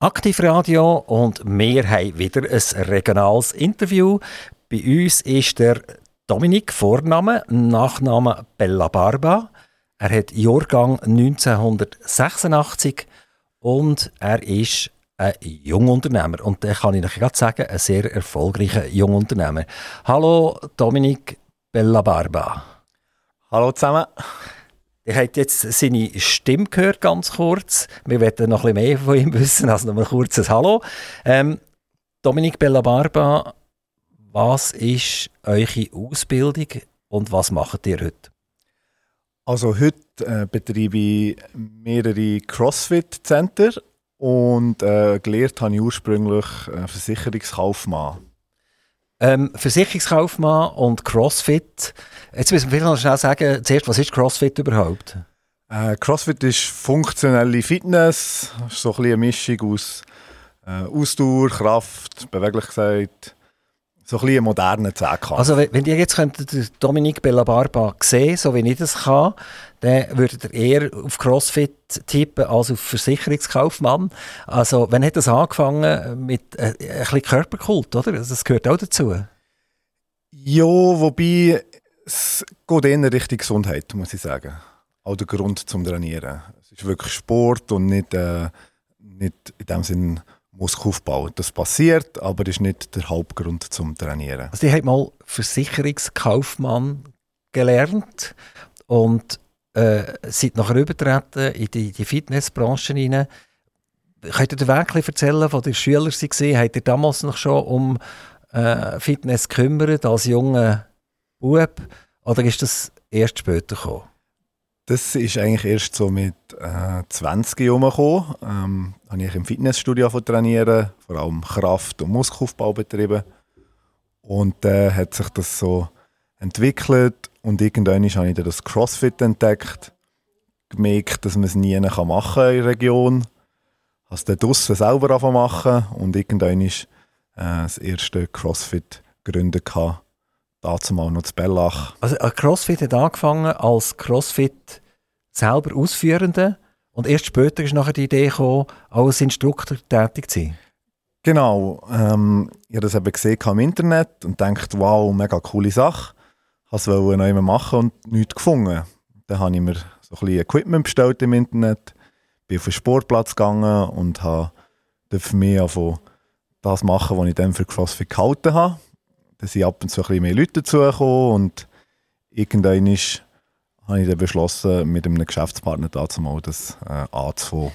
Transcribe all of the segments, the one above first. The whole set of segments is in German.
Aktivradio und wir haben wieder ein regionales Interview. Bei uns ist der Dominik Vorname, Nachname Bella Barba. Er hat Jahrgang 1986 und er ist ein Jungunternehmer. Und da kann ich euch gerade sagen, ein sehr erfolgreicher Jungunternehmer. Hallo Dominik Bella Barba. Hallo zusammen. Ihr habt jetzt seine Stimme gehört, ganz kurz. Wir wollen noch ein bisschen mehr von ihm wissen, also noch ein kurzes Hallo. Ähm, Dominik Bella Barba, was ist eure Ausbildung und was macht ihr heute? Also heute äh, betreibe ich mehrere CrossFit-Center und äh, gelernt habe ich ursprünglich äh, Versicherungskaufmann. Ähm, Versicherungskaufmann und CrossFit. Jetzt müssen wir vielleicht schnell sagen, zuerst, was ist CrossFit überhaupt? Äh, CrossFit ist funktionelle Fitness, so ein eine Mischung aus äh, Ausdauer, Kraft, Beweglichkeit, so ein bisschen moderner Zehnkampf. Also wenn ihr jetzt könntet Dominik Bellabarba sehen, so wie ich das kann, dann würdet ihr eher auf Crossfit tippen als auf Versicherungskaufmann. Also wann hat das angefangen mit äh, ein bisschen Körperkult, oder? Also, das gehört auch dazu. Ja, wobei es geht eher in Richtung Gesundheit, muss ich sagen. Auch der Grund zum Trainieren. Es ist wirklich Sport und nicht, äh, nicht in dem Sinne Muskelaufbau. Das passiert, aber ist nicht der Hauptgrund zum Trainieren. Also ich habe mal Versicherungskaufmann gelernt und äh, seid nachher übertreten in die, die Fitnessbranche hinein. Könnt ihr dir wirklich erzählen, von der Schüler waren? Habt ihr damals noch schon um äh, Fitness gekümmert als junger Bub? Oder ist das erst später gekommen? Das ist eigentlich erst so mit äh, 20 herumgekommen. Ähm, habe ich im Fitnessstudio trainieren, vor allem Kraft- und Muskelaufbau betrieben. Und dann äh, hat sich das so entwickelt und irgendwann habe ich das Crossfit entdeckt, gemerkt, dass man es nie machen kann in der Region. Habe es dann draussen selber machen und irgendwann ist äh, das erste Crossfit gegründet dazu mal noch zu Bellach. Also CrossFit hat angefangen als CrossFit selber Ausführende und erst später ist nachher die Idee gekommen, als Instruktor tätig zu sein. Genau, ähm, ich habe das eben gesehen im Internet und dachte, wow, mega coole Sache. Ich wollte es noch immer machen und nichts gefunden. Dann habe ich mir so ein bisschen Equipment bestellt im Internet, bin auf den Sportplatz gegangen und habe für mich das machen, was ich dann für CrossFit gehalten habe. Da sind ab und zu ein bisschen mehr Leute dazugekommen und irgendwann ist, habe ich dann beschlossen, mit einem Geschäftspartner dazu mal das äh, anzufangen.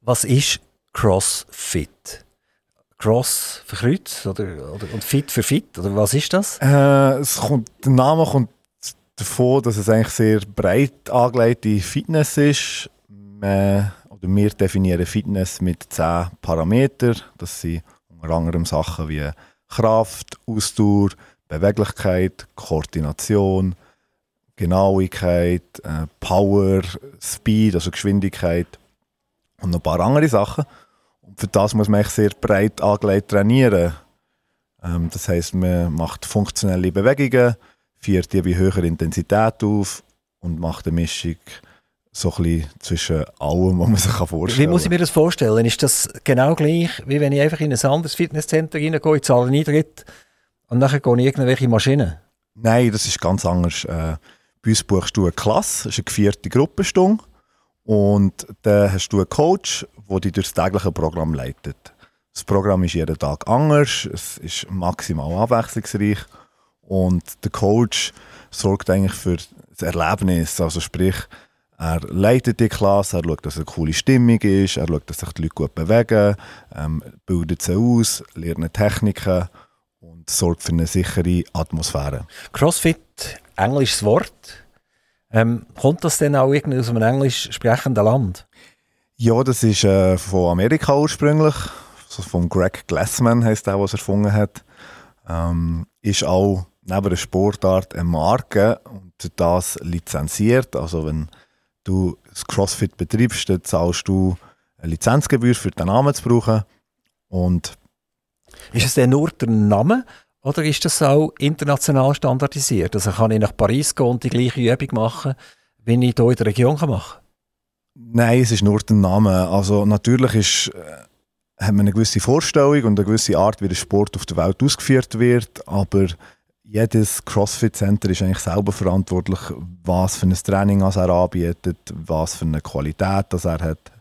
Was ist CrossFit? Cross für Kreuz oder, oder, und Fit für Fit? Oder was ist das? Äh, es kommt, der Name kommt davon, dass es eigentlich sehr breit angelegte Fitness ist. Man, oder wir definieren Fitness mit zehn Parametern. Das sind unter anderem Sachen wie Kraft, Ausdauer, Beweglichkeit, Koordination, Genauigkeit, äh, Power, Speed, also Geschwindigkeit und noch ein paar andere Sachen. Und für das muss man sehr breit angelegt trainieren. Ähm, das heißt, man macht funktionelle Bewegungen, führt die bei höherer Intensität auf und macht eine Mischung so ein bisschen zwischen allem, was man sich vorstellen kann. Wie muss ich mir das vorstellen? Ist das genau gleich, wie wenn ich einfach in ein anderes Fitnesscenter reingehe, ich zahle einen Eintritt und nachher gehe ich irgendwelche Maschinen? Nein, das ist ganz anders. Äh, bei uns buchst du eine Klasse, das ist eine gevierte Gruppenstunde und dann hast du einen Coach, der dich durch das tägliche Programm leitet. Das Programm ist jeden Tag anders, es ist maximal abwechslungsreich und der Coach sorgt eigentlich für das Erlebnis, also sprich, er leitet die Klasse, er schaut, dass es eine coole Stimmung ist, er schaut, dass sich die Leute gut bewegen, ähm, bildet sie aus, lernt Techniken und sorgt für eine sichere Atmosphäre. Crossfit, englisches Wort. Ähm, kommt das denn auch irgendwie aus einem englisch sprechenden Land? Ja, das ist äh, von Amerika ursprünglich. Also von Greg Glassman heißt der, was er erfunden hat. Ähm, ist auch neben der Sportart eine Marke und das lizenziert. Also wenn du das CrossFit betreibst, dann zahlst du eine Lizenzgebühr für den Namen zu brauchen. Und ist es denn nur der Name oder ist das auch international standardisiert? Also kann ich nach Paris gehen und die gleiche Übung machen, wie ich hier in der Region machen kann? Nein, es ist nur der Name. Also natürlich ist äh, hat man eine gewisse Vorstellung und eine gewisse Art, wie der Sport auf der Welt ausgeführt wird, aber jedes CrossFit-Center ist eigentlich selber verantwortlich, was für ein Training er anbietet, was für eine Qualität er hat.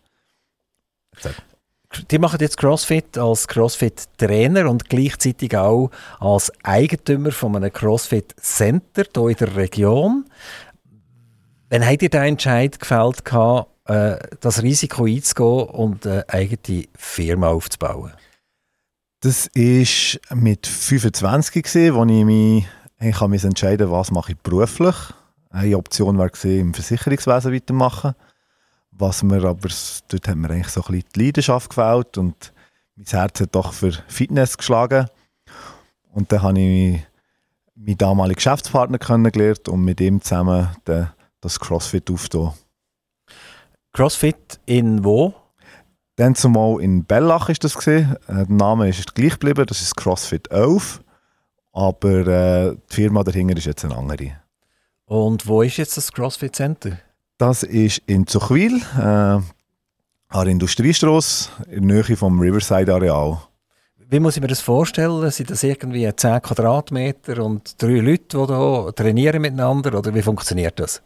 Die machen jetzt CrossFit als CrossFit-Trainer und gleichzeitig auch als Eigentümer von einem CrossFit-Center hier in der Region. Wann habt ihr den Entscheid gefällt, äh, das Risiko einzugehen und eine eigene Firma aufzubauen? Das war mit 25, gewesen, wo ich mich ich mich entscheiden was mache ich beruflich. Eine Option war im Versicherungswesen weitermachen. Was mir aber, dort hat mir eigentlich so ein bisschen die Leidenschaft gefällt und mein Herz hat doch für Fitness geschlagen. Und dann habe ich meinen damaligen Geschäftspartner kennengelernt und mit ihm zusammen das CrossFit aufgetan. CrossFit in wo? Dann zumal in Bellach ist das gesehen. Äh, der Name ist gleich geblieben, das ist CrossFit 11. Aber äh, die Firma dahinter ist jetzt eine andere. Und wo ist jetzt das CrossFit Center? Das ist in Zuchwil, äh, an der Industriestrasse, in der Nähe vom Riverside Areal. Wie muss ich mir das vorstellen? Sind das irgendwie 10 Quadratmeter und drei Leute, die hier trainieren miteinander? Oder wie funktioniert das?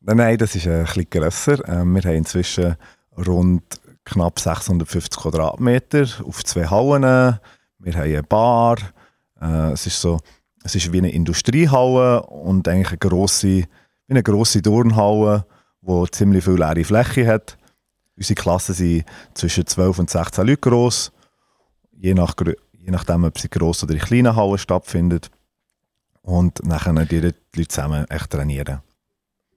Nein, nein, das ist ein bisschen grösser. Ähm, wir haben inzwischen rund knapp 650 Quadratmeter auf zwei Hallen. Wir haben eine Bar. Äh, es, ist so, es ist wie eine Industriehalle und eigentlich eine grosse, wie eine grosse Turnhalle, die ziemlich viel leere Fläche hat. Unsere Klassen sind zwischen 12 und 16 Leute groß, je, nach, je nachdem, ob sie gross oder in kleinen Hallen stattfindet. Und nachher die Leute zusammen echt trainieren.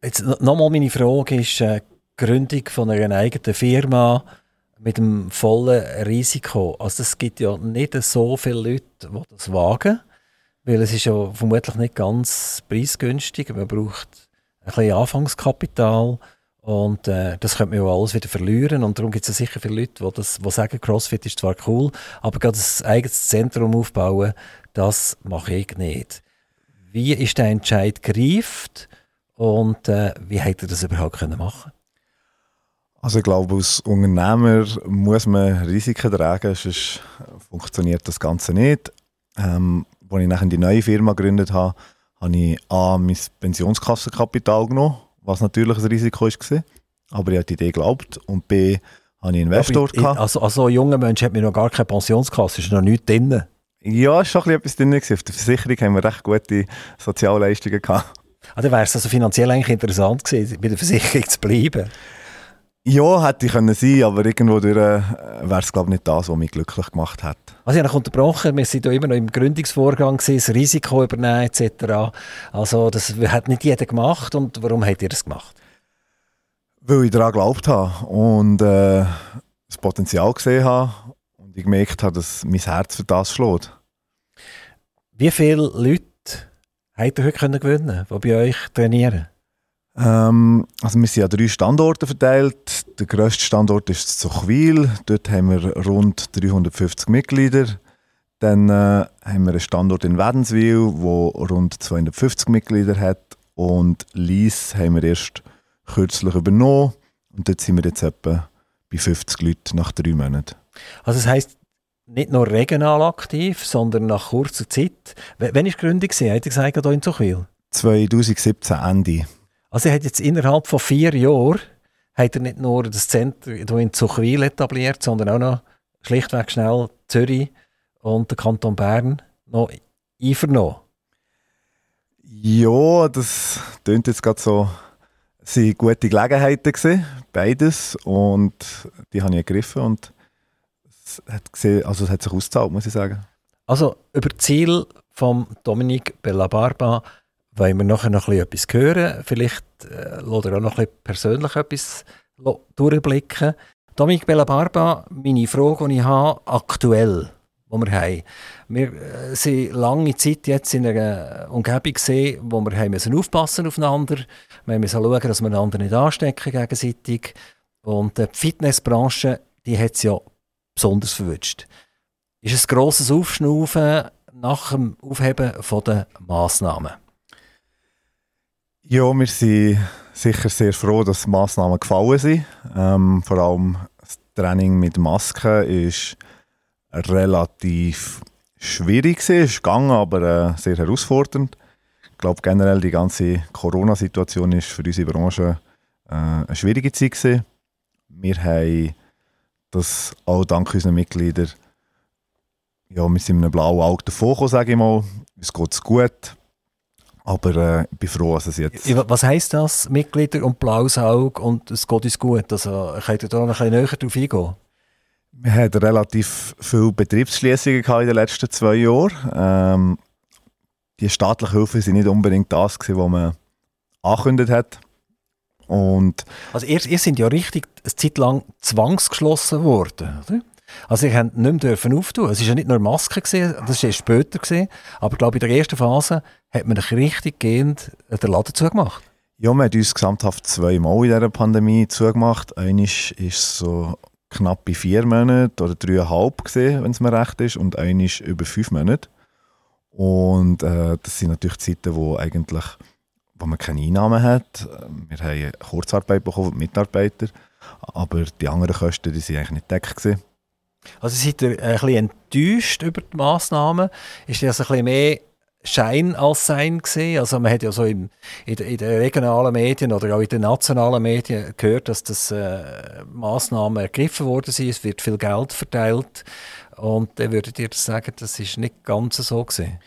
Jetzt nochmal meine Frage ist, äh, Gründung von einer eigenen Firma mit einem vollen Risiko. Also es gibt ja nicht so viele Leute, die das wagen, weil es ist ja vermutlich nicht ganz preisgünstig. Man braucht ein bisschen Anfangskapital und äh, das könnte man ja alles wieder verlieren und darum gibt es ja sicher viele Leute, die, das, die sagen, CrossFit ist zwar cool, aber gerade ein eigenes Zentrum aufbauen, das mache ich nicht. Wie ist der Entscheid gereift und äh, wie hätte er das überhaupt können machen also ich glaube, als Unternehmer muss man Risiken tragen, sonst funktioniert das Ganze nicht. Ähm, als ich nachher die neue Firma gegründet habe, habe ich A, mein Pensionskassenkapital genommen, was natürlich ein Risiko war, aber ich habe die Idee geglaubt. Und B, habe ich Investor ja, gehabt. Also, also ein junger Mensch hat mir noch gar keine Pensionskasse, ist noch nichts drin. Ja, war schon etwas drin. Auf der Versicherung haben wir recht gute Sozialleistungen gehabt. Ah, dann wäre es also finanziell eigentlich interessant gewesen, bei der Versicherung zu bleiben. Ja, hätte ich können sein, aber irgendwo äh, wäre es glaube nicht das, was mich glücklich gemacht hat. Also ich habe unterbrochen, wir sind ja immer noch im Gründungsvorgang das Risiko übernehmen etc. Also das hat nicht jeder gemacht und warum habt ihr das gemacht? Weil ich daran geglaubt habe und äh, das Potenzial gesehen habe und ich gemerkt habe, dass mein Herz für das schlägt. Wie viele Leute habt ihr heute gewinnen die bei euch trainieren? Ähm, also wir sind an drei Standorte verteilt. Der grösste Standort ist Zuchwil. Dort haben wir rund 350 Mitglieder. Dann äh, haben wir einen Standort in Wädenswil, der rund 250 Mitglieder hat. Und Lies haben wir erst kürzlich übernommen. Und dort sind wir jetzt etwa bei 50 Leuten nach drei Monaten. Also das heisst, nicht nur regional aktiv, sondern nach kurzer Zeit. W wann war die Gründung? Hat er gesagt, hier in Zuchwil? 2017 Ende. Also er hat jetzt innerhalb von vier Jahren hat er nicht nur das Zentrum in Zuchwil etabliert, sondern auch noch schlichtweg schnell Zürich und den Kanton Bern noch einvernommen. Ja, das klingt jetzt gerade so. Es waren gute Gelegenheiten, gewesen, beides. Und die habe ich ergriffen und es hat, gesehen, also es hat sich ausgezahlt, muss ich sagen. Also über das Ziel von Dominique Bellabarba wollen wir nachher noch etwas hören. Vielleicht äh, lässt er auch noch ein persönlich etwas durchblicken. Dominik Bellabarba, meine Frage, die ich habe, aktuell, wo wir haben. Wir äh, sind lange Zeit jetzt in einer Umgebung gesehen, wo wir haben müssen aufpassen aufeinander. Wir müssen schauen, dass wir einander nicht anstecken gegenseitig. Und die Fitnessbranche, die hat es ja besonders verwünscht. Ist ein grosses Aufschnaufen nach dem Aufheben der Massnahmen? Ja, wir sind sicher sehr froh, dass die Massnahmen gefallen sind. Ähm, vor allem das Training mit Maske ist relativ schwierig ist gegangen, aber äh, sehr herausfordernd. Ich glaube generell die ganze Corona-Situation ist für unsere Branche äh, eine schwierige Zeit gewesen. Wir haben das auch dank unseren Mitgliedern ja, wir einem blauen Auge davon sage ich mal. Uns geht es gut. Aber äh, ich bin froh, dass es jetzt... Was heisst das, Mitglieder und blaues Auge und es geht uns gut? Also könnt ihr da noch ein bisschen näher drauf eingehen? Wir hatten relativ viele Betriebsschließungen in den letzten zwei Jahren. Ähm, die staatlichen Hilfen waren nicht unbedingt das, was man angekündigt hat. Und also ihr, ihr sind ja richtig eine Zeit lang zwangsgeschlossen worden, oder? Also ihr habt nicht mehr auftun. Es war ja nicht nur Maske, gewesen, das war später. Gewesen, aber ich glaube, in der ersten Phase hat man richtig gehend den Laden zugemacht. Ja, wir haben uns gesamthaft zweimal in dieser Pandemie zugemacht. Eines ist so knapp vier Monaten oder dreieinhalb wenn es mir recht ist, und eines über fünf Monate. Und äh, das sind natürlich Zeiten, wo eigentlich wo man keine Einnahmen hat. Wir haben Kurzarbeit bekommen, Mitarbeiter, aber die anderen Kosten die sind eigentlich nicht deckt. Also seid ihr ein bisschen enttäuscht über die Massnahmen? Ist das ein bisschen mehr Schein als Sein gesehen? Also man hat ja so in, in, in, den regionalen Medien oder auch in den nationalen Medien gehört, dass das äh, Massnahmen ergriffen worden sind. Es wird viel Geld verteilt und dann würdet ihr sagen, das ist nicht ganz so gesehen?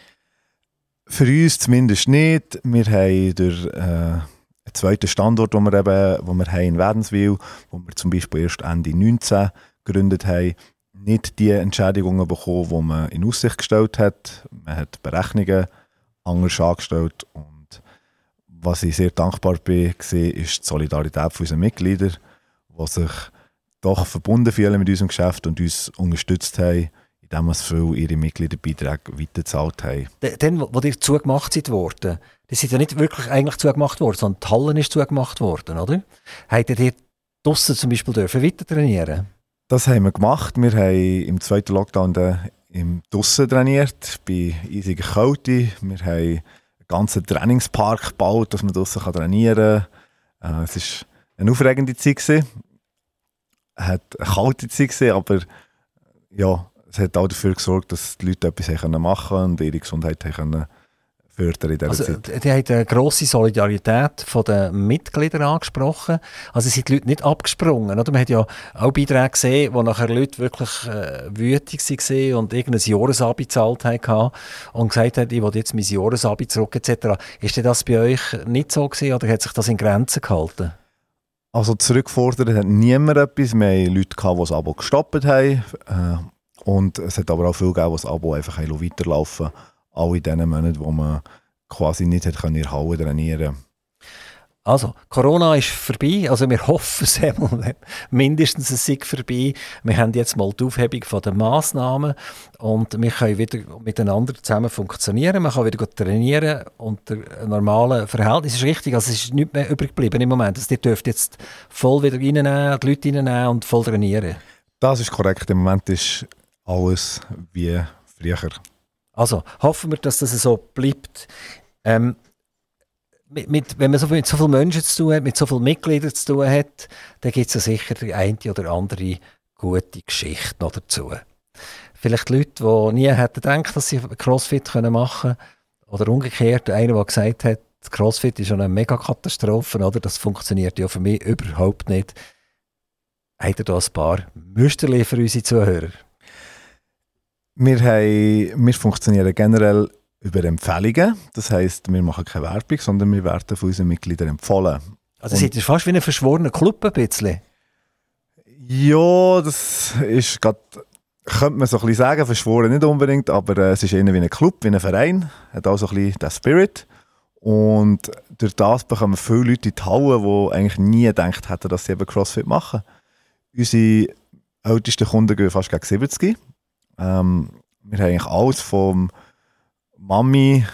Für uns zumindest nicht. Wir haben durch äh, zweiten Standort, den wir, eben, wo wir haben in Wädenswil, wo wir zum Beispiel erst Ende 19 gegründet haben, nicht die Entschädigungen bekommen, die man in Aussicht gestellt hat. Man hat Berechnungen anders angestellt und was ich sehr dankbar bin, ist die Solidarität unserer Mitglieder, die sich doch verbunden fühlen mit unserem Geschäft und uns unterstützt haben, indem sie viel ihre Mitgliederbeiträge weitergezahlt haben. Dann, wo ihr zugemacht seid worden, die sind ja nicht wirklich eigentlich zugemacht worden, sondern die Halle ist zugemacht worden, oder? Habt ihr draussen zum Beispiel dürfen weiter trainieren das haben wir gemacht. Wir haben im zweiten Lockdown im Dussen trainiert, bei eisiger Kälte. Wir haben einen ganzen Trainingspark gebaut, dass man draussen trainieren kann. Äh, es war eine aufregende Zeit. Es war eine kalte Zeit, aber ja, es hat auch dafür gesorgt, dass die Leute etwas machen können und ihre Gesundheit können fördern in dieser also, Zeit. Die haben eine grosse Solidarität der Mitglieder angesprochen. Also sind die Leute nicht abgesprungen. Oder? Man hat ja auch Beiträge gesehen, wo nachher Leute wirklich äh, wütig waren und irgendein Jahresabi gezahlt haben und gesagt haben, ich will jetzt mein Jahresabi zurück etc. Ist das bei euch nicht so gewesen oder hat sich das in Grenzen gehalten? Also zurückgefordert hat niemand etwas. Wir hatten Leute, die das Abo gestoppt haben. Äh, und es hat aber auch viele gegeben, die das Abo einfach weiterlaufen auch in den Monaten, wo man quasi nicht hat in der Halle trainieren also, Corona ist vorbei. Also, wir hoffen es mindestens es sei vorbei. Wir haben jetzt mal die Aufhebung der Massnahmen und wir können wieder miteinander zusammen funktionieren. Man kann wieder trainieren unter normalen Verhältnissen. Das ist richtig, also es ist nichts mehr übrig geblieben im Moment. Also, ihr dürft jetzt voll wieder reinnehmen, die Leute reinnehmen und voll trainieren. Das ist korrekt. Im Moment ist alles wie früher. Also hoffen wir, dass das so bleibt. Ähm, mit, mit, wenn man so, mit so vielen Menschen zu tun hat, mit so vielen Mitgliedern zu tun hat, dann gibt es ja sicher die eine oder andere gute Geschichte noch dazu. Vielleicht Leute, die nie hätten gedacht, dass sie Crossfit machen können. Oder umgekehrt, einer, der gesagt hat, Crossfit ist eine Megakatastrophe, oder? Das funktioniert ja für mich überhaupt nicht. Habt ihr da ein paar Müsterchen für unsere Zuhörer? Wir, haben, wir funktionieren generell über Empfehlungen. Das heisst, wir machen keine Werbung, sondern wir werden von unseren Mitgliedern empfohlen. Also seid ihr fast wie ein verschworener Club ein bisschen? Ja, das ist gerade, könnte man so ein bisschen sagen, verschworen nicht unbedingt, aber äh, es ist eher wie ein Club, wie ein Verein, hat auch so ein bisschen den Spirit. Und durch das bekommen viele Leute in die Halle, die eigentlich nie gedacht hätten, dass sie eben CrossFit machen. Unsere ältesten Kunden gehen fast gegen 70. Ähm, wir haben eigentlich alles vom Mami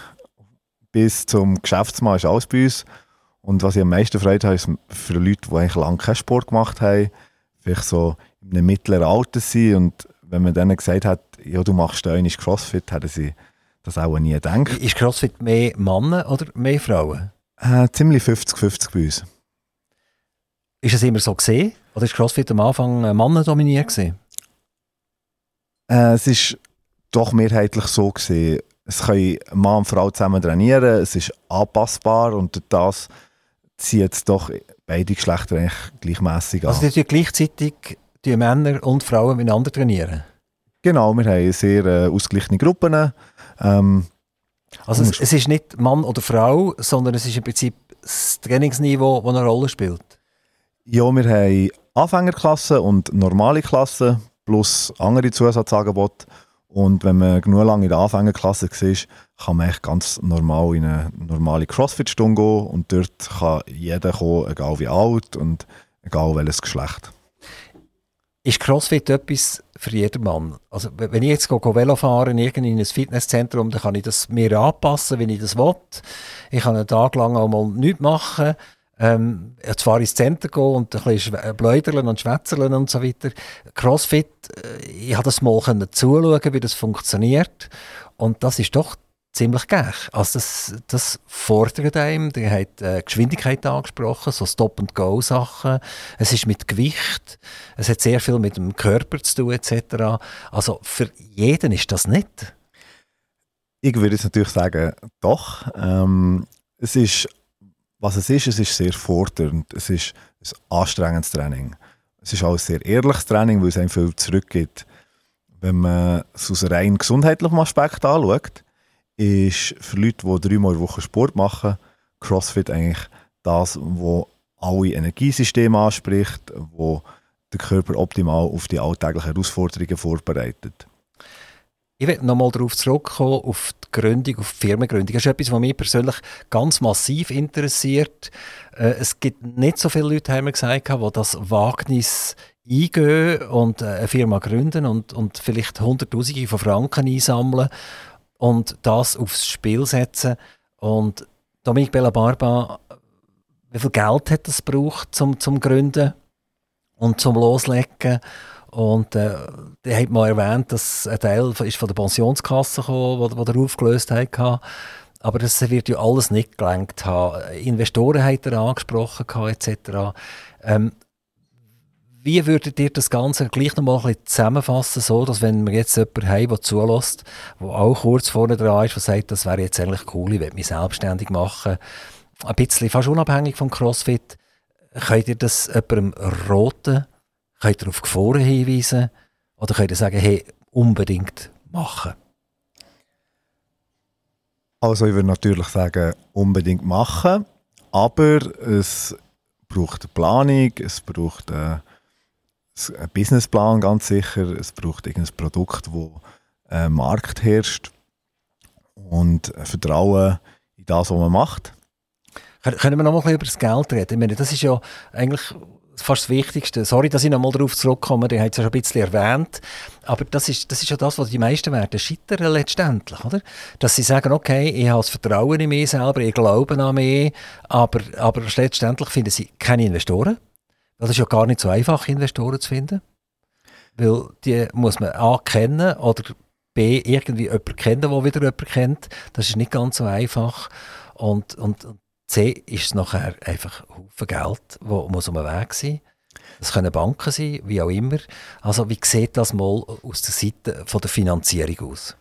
bis zum Geschäftsmann ist alles bei uns. Und was ich am meisten Freude habe, ist für Leute, die eigentlich lange keinen Sport gemacht haben, vielleicht so in einem mittleren Alter sind und wenn man denen gesagt hat, ja, du machst da ist Crossfit, hätten sie das auch nie gedacht. Ist Crossfit mehr Männer oder mehr Frauen? Äh, ziemlich 50-50 bei uns. Ist es immer so gesehen? Oder ist CrossFit am Anfang Männer dominiert Äh, es ist doch mehrheitlich so gesehen. Es können Mann und Frau zusammen trainieren, es ist anpassbar und das zieht es doch beide Geschlechter eigentlich gleichmäßig an. Also die gleichzeitig die Männer und Frauen miteinander trainieren? Genau, wir haben sehr äh, ausgeglichene Gruppen. Ähm, also es, es, ist nicht Mann oder Frau, sondern es ist im Prinzip das Trainingsniveau, das eine Rolle spielt? Ja, wir haben Anfängerklassen und normale Klassen plus andere Zusatzangebote. Und wenn man genug lange in der Anfängerklasse war, kann man echt ganz normal in eine normale Crossfit-Stunde gehen und dort kann jeder kommen, egal wie alt und egal welches Geschlecht. Ist Crossfit etwas für jedermann? Also wenn ich jetzt Velo in ein Fitnesszentrum, dann kann ich das mir anpassen, wenn ich das will. Ich kann einen Tag lang auch mal nichts machen. Ähm, zwar ins Zentrum gehen und ein bisschen bläudern und schwätzeln und so weiter. Crossfit, äh, ich habe das mal zuschauen, wie das funktioniert. Und das ist doch ziemlich geil. Also das, das fordert einem. Der hat äh, Geschwindigkeit angesprochen, so Stop-and-Go-Sachen. Es ist mit Gewicht. Es hat sehr viel mit dem Körper zu tun etc. Also für jeden ist das nicht. Ich würde jetzt natürlich sagen, doch. Ähm, es ist was es ist, es ist sehr fordernd. Es ist ein anstrengendes Training. Es ist auch ein sehr ehrliches Training, weil es einem viel zurückgibt. Wenn man es aus rein gesundheitlichem Aspekt anschaut, ist für Leute, die dreimal in der Woche Sport machen, CrossFit eigentlich das, was alle Energiesysteme anspricht, wo der Körper optimal auf die alltäglichen Herausforderungen vorbereitet. Ich will nochmal darauf zurückkommen, auf die Gründung, auf die Firmengründung. Das ist etwas, was mich persönlich ganz massiv interessiert. Äh, es gibt nicht so viele Leute, haben wir gesagt, die das Wagnis eingehen und äh, eine Firma gründen und, und vielleicht Hunderttausende von Franken einsammeln und das aufs Spiel setzen. Und Dominique Bellabarba, wie viel Geld hat es gebraucht zum, zum Gründen und zum Loslegen? Und äh, der hat mal erwähnt, dass ein Teil ist von der Pensionskasse wo, wo er aufgelöst hat. Aber das wird ja alles nicht gelenkt haben. Investoren hat er angesprochen etc. Ähm, wie würdet ihr das Ganze gleich noch mal ein zusammenfassen, so dass wenn wir jetzt jemanden haben, der zulässt, der auch kurz vorne dran ist, der sagt, das wäre jetzt eigentlich cool, ich will mich selbstständig machen, ein bisschen fast unabhängig vom CrossFit, könnt ihr das jemandem roten Könnt ihr auf Gefahren hinweisen oder könnt ihr sagen, hey, unbedingt machen? Also ich würde natürlich sagen, unbedingt machen, aber es braucht eine Planung, es braucht einen Businessplan ganz sicher, es braucht ein Produkt, wo ein Markt herrscht und Vertrauen in das, was man macht. Können wir noch mal ein bisschen über das Geld reden? Ich meine, das ist ja eigentlich fast das Wichtigste. Sorry, dass ich noch mal darauf zurückkomme, die hat es ja schon ein bisschen erwähnt. Aber das ist, das ist ja das, was die meisten werden scheitern letztendlich, oder? Dass sie sagen, okay, ich habe das Vertrauen in mich selber, ich glaube an mich, aber, aber letztendlich finden sie keine Investoren. Das ist ja gar nicht so einfach, Investoren zu finden. Weil die muss man A kennen oder B irgendwie jemanden kennen, der wieder jemanden kennt. Das ist nicht ganz so einfach. Und, und, C ist es nachher einfach Haufen Geld, das muss um den Weg sein Das können Banken sein, wie auch immer. Also wie sieht das mal aus der Seite von der Finanzierung aus?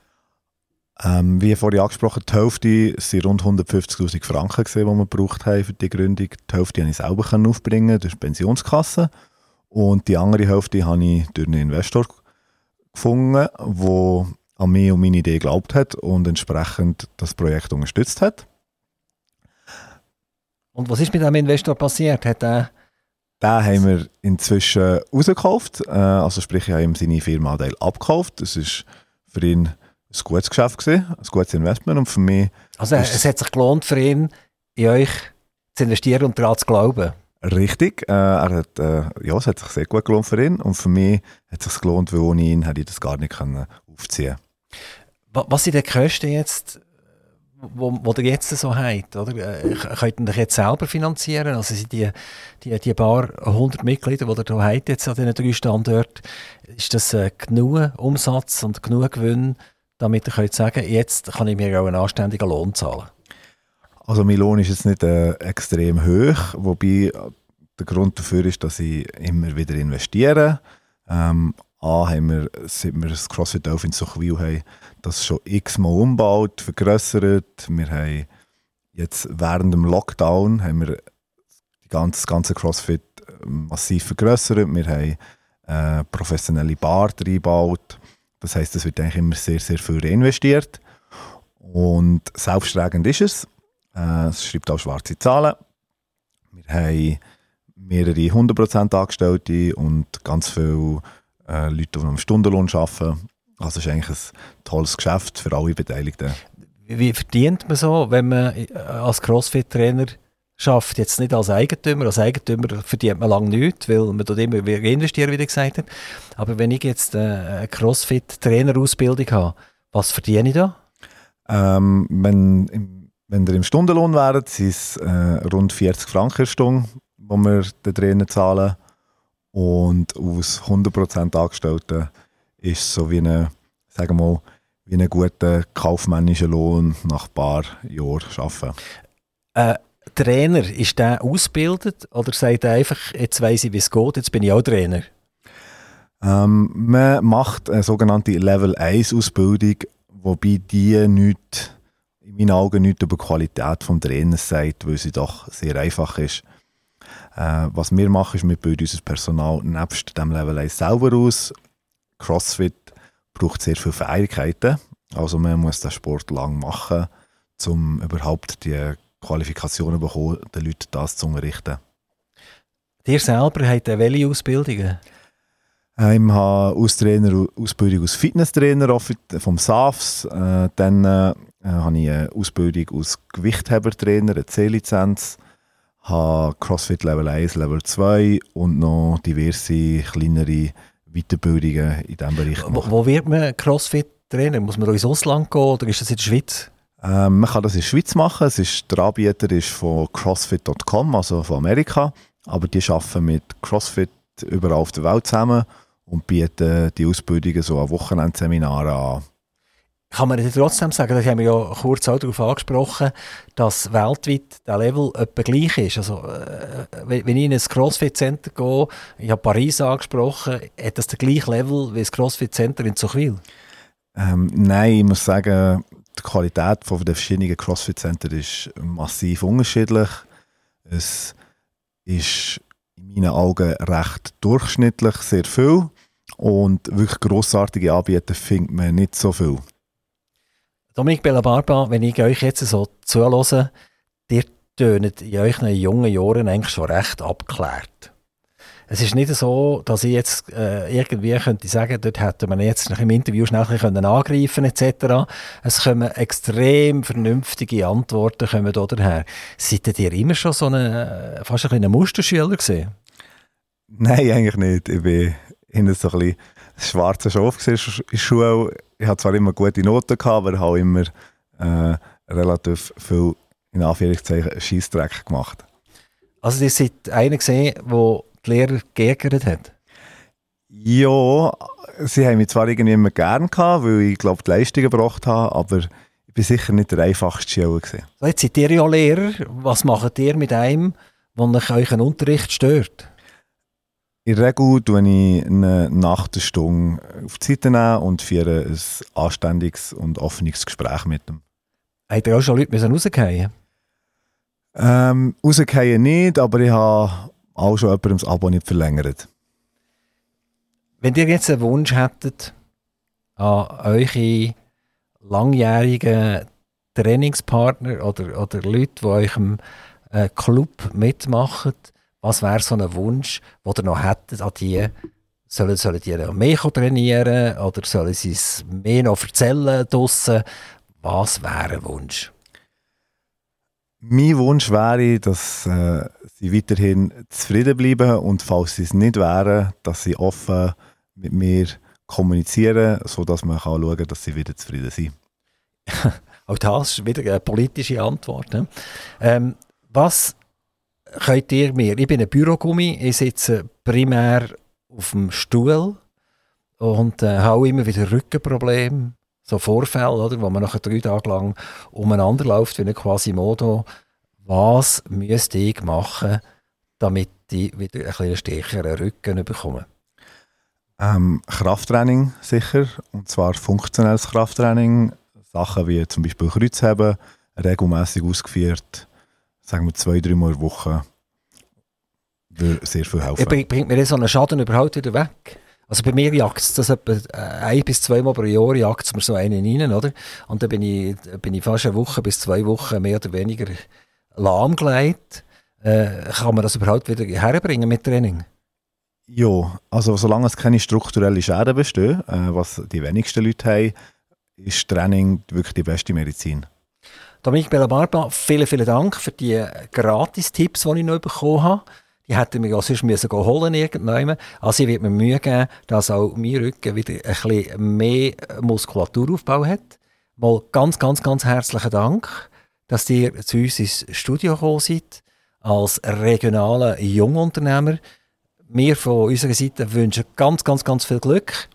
Ähm, wie vorhin angesprochen, die Hälfte waren rund 150'000 Franken, die wir gebraucht haben für die Gründung. Die Hälfte konnte ich selber aufbringen durch die Pensionskasse. Und die andere Hälfte habe ich durch einen Investor gefunden, der an mich und meine Idee geglaubt hat und entsprechend das Projekt unterstützt hat. Und was ist mit dem Investor passiert? Hat er den haben wir inzwischen rausgekauft. Äh, also sprich, ich habe ihm seine Firmenanteil abgekauft. Das war für ihn ein gutes Geschäft, gewesen, ein gutes Investment. Und für mich also es hat sich gelohnt für ihn, in euch zu investieren und daran zu glauben. Richtig. Äh, er hat, äh, ja, es hat sich sehr gut gelohnt für ihn. Und für mich hat es sich gelohnt, weil ohne ihn hätte ich das gar nicht können aufziehen Was sind die Kosten jetzt wo, wo ihr jetzt so habt, oder? Äh, könnt ihr euch jetzt selber finanzieren? Also sind die, die, die paar hundert Mitglieder, die ihr hier jetzt an diesen drei Standorten, ist das äh, genug Umsatz und genug Gewinn, damit ihr könnt sagen, jetzt kann ich mir auch einen anständigen Lohn zahlen? Also mein Lohn ist jetzt nicht äh, extrem hoch, wobei der Grund dafür ist, dass ich immer wieder investiere. Ähm, A, haben wir, seit wir das CrossFit Dolphin Suchwil haben, das schon x-mal umgebaut, vergrößert. Wir haben jetzt während dem Lockdown haben wir die ganze, das ganze CrossFit massiv vergrößert. Wir haben äh, professionelle Bar reingebaut. Das heißt, es wird eigentlich immer sehr, sehr viel reinvestiert. Und selbsttragend ist es. Äh, es schreibt auch schwarze Zahlen. Wir haben mehrere 100% Angestellte und ganz viele äh, Leute, die am Stundenlohn arbeiten. Also es ist eigentlich ein tolles Geschäft für alle Beteiligten. Wie verdient man so, wenn man äh, als Crossfit-Trainer schafft, jetzt nicht als Eigentümer. Als Eigentümer verdient man lange nichts, weil man dort immer investieren, wie du gesagt hast. Aber wenn ich jetzt äh, eine Crossfit-Trainer-Ausbildung habe, was verdiene ich da? Ähm, wenn, wenn ihr im Stundenlohn wäret, sind es äh, rund 40 Franken Stunde, die wir den Trainer zahlen. Und aus 100% Angestellten ist es so wie eine, sagen wir mal, wie einen guten kaufmännischen Lohn nach ein paar Jahren arbeiten. Äh, Trainer, ist der ausgebildet oder sagt er einfach, jetzt weiß ich, wie es geht, jetzt bin ich auch Trainer? Ähm, man macht eine sogenannte Level 1 Ausbildung, wobei die nicht, in meinen Augen nichts über die Qualität des Trainers sagt, weil sie doch sehr einfach ist. Äh, was wir machen, ist, wir bilden unser Personal nebst dem Level 1 selber aus. CrossFit braucht sehr viele Fähigkeiten, also man muss den Sport lang machen, um überhaupt die Qualifikationen bekommen, den Leuten das zu unterrichten. Dir selber hat eine welche Ausbildungen? Äh, ich habe Austrainer, Ausbildung als Fitnesstrainer vom SAFS. Äh, dann äh, habe ich eine Ausbildung als Gewichthebertrainer, eine C-Lizenz. Habe CrossFit Level 1, Level 2 und noch diverse kleinere Weiterbildungen in diesem Bereich. Wo, wo, wird man CrossFit-Trainer? Muss man ins Ausland gehen oder ist das in der Schweiz? Ähm, man kann das in der Schweiz machen. Es ist, der Anbieter ist von CrossFit.com, also von Amerika. Aber die arbeiten mit CrossFit überall auf der Welt zusammen und bieten die Ausbildungen so an Wochenendseminaren an. Kann man trotzdem sagen, das haben wir ja kurz auch darauf angesprochen, dass weltweit der Level etwa gleich ist. Also, äh, wenn ich in ein CrossFit-Center gehe, ich habe Paris angesprochen, hat das den gleichen Level wie das CrossFit-Center in Zuchwil? Ähm, nein, ich muss sagen, die Qualität den verschiedenen CrossFit-Center ist massiv unterschiedlich. Es ist in meinen Augen recht durchschnittlich, sehr viel. Und wirklich grossartige Anbieter findet man nicht so viel. Dominik Bellabarba, wenn ich euch jetzt so zuhöre, ihr tönt in euren jungen Jahren eigentlich schon recht abgeklärt. Es ist nicht so, dass ich jetzt äh, irgendwie könnte sagen, dort hätte man jetzt im Interview schnell können angreifen etc. Es kommen extrem vernünftige Antworten kommen daher. Seid ihr immer schon so eine, fast ein, ein Musterschüler gewesen? Nein, eigentlich nicht. Ich bin hinten so ein bisschen schwarzer Schaf in der Schule. Ich hatte zwar immer gute Noten, gehabt, aber ich habe immer äh, relativ viel, in Anführungszeichen, Scheissdreck gemacht. Also ihr seid einer gesehen, der die Lehrer geärgert hat? Ja, sie haben mich zwar irgendwie immer gern gehabt, weil ich glaube die Leistungen gebracht habe, aber ich bin sicher nicht der einfachste Schüler gewesen. So, jetzt seid ihr ja Lehrer. Was macht ihr mit einem, der euch einen Unterricht stört? In der Regel tue ich eine Nachtstunde auf die Seite und führe ein anständiges und offenes Gespräch mit ihm. Habt ihr auch schon Leute rausgehen ähm, rausgehen nicht, aber ich habe auch schon jemandem das Abo nicht verlängert. Wenn ihr jetzt einen Wunsch hättet an eure langjährigen Trainingspartner oder, oder Leute, die euch im äh, Club mitmachen, was wäre so ein Wunsch, den ihr noch hättet an die? Sollen, sollen die noch mehr trainieren oder sollen sie es mehr noch erzählen draussen? Was wäre ein Wunsch? Mein Wunsch wäre, dass äh, sie weiterhin zufrieden bleiben und falls sie es nicht wären, dass sie offen mit mir kommunizieren, sodass man kann schauen kann, dass sie wieder zufrieden sind. Auch das ist wieder eine politische Antwort. Ne? Ähm, was könnt ihr mir, ich bin ein Bürogummi, ich sitze primär auf dem Stuhl und äh, habe immer wieder Rückenprobleme so Vorfälle, oder, wo man nachher drei Tage lang umeinander läuft wie ein Quasimodo. Was müsste ich machen, damit wieder ein bisschen stärkeren Rücken bekommen? Ähm, Krafttraining sicher, und zwar funktionelles Krafttraining. Sachen wie zum Beispiel Kreuzheben, regelmäßig ausgeführt, sagen wir zwei, drei Mal in der Woche, würde sehr viel helfen. Bringt, bringt mir so einen Schaden überhaupt wieder weg? Also bei mir jagt es das etwa äh, ein bis zweimal pro Jahr jagt es mir so einen rein, oder? Und dann bin ich, bin ich fast eine Woche bis zwei Wochen mehr oder weniger lahmgelegt. Äh, kann man das überhaupt wieder herbringen mit Training? Ja, also solange es keine strukturellen Schäden bestehen, äh, was die wenigsten Leute haben, ist Training wirklich die beste Medizin. Dominik Bellabarba, vielen, vielen Dank für die Gratis-Tipps, die ich noch bekommen habe. Die hätten wir ja sonst müssen holen irgendwann. Also ich werde mir Mühe geben, dass auch mein Rücken wieder ein bisschen mehr Muskulaturaufbau hat. Mal ganz, ganz, ganz herzlichen Dank, dass ihr zu uns ins Studio gekommen seid, als regionaler Jungunternehmer. Wir von unserer Seite wünschen ganz, ganz, ganz viel Glück,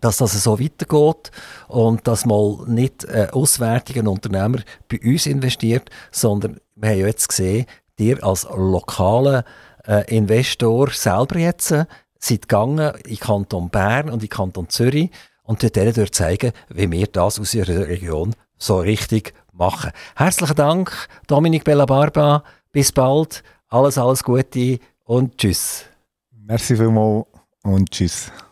dass das so weitergeht und dass mal nicht ein auswärtiger Unternehmer bei uns investiert, sondern wir haben ja jetzt gesehen, dir als lokaler äh, Investor selber jetzt äh, seid gegangen in Kanton Bern und in Kanton Zürich und dort dort zeigen, wie wir das aus ihrer Region so richtig machen. Herzlichen Dank, Dominik Bellabarba. Bis bald. Alles, alles Gute und tschüss. Merci vielmals und tschüss.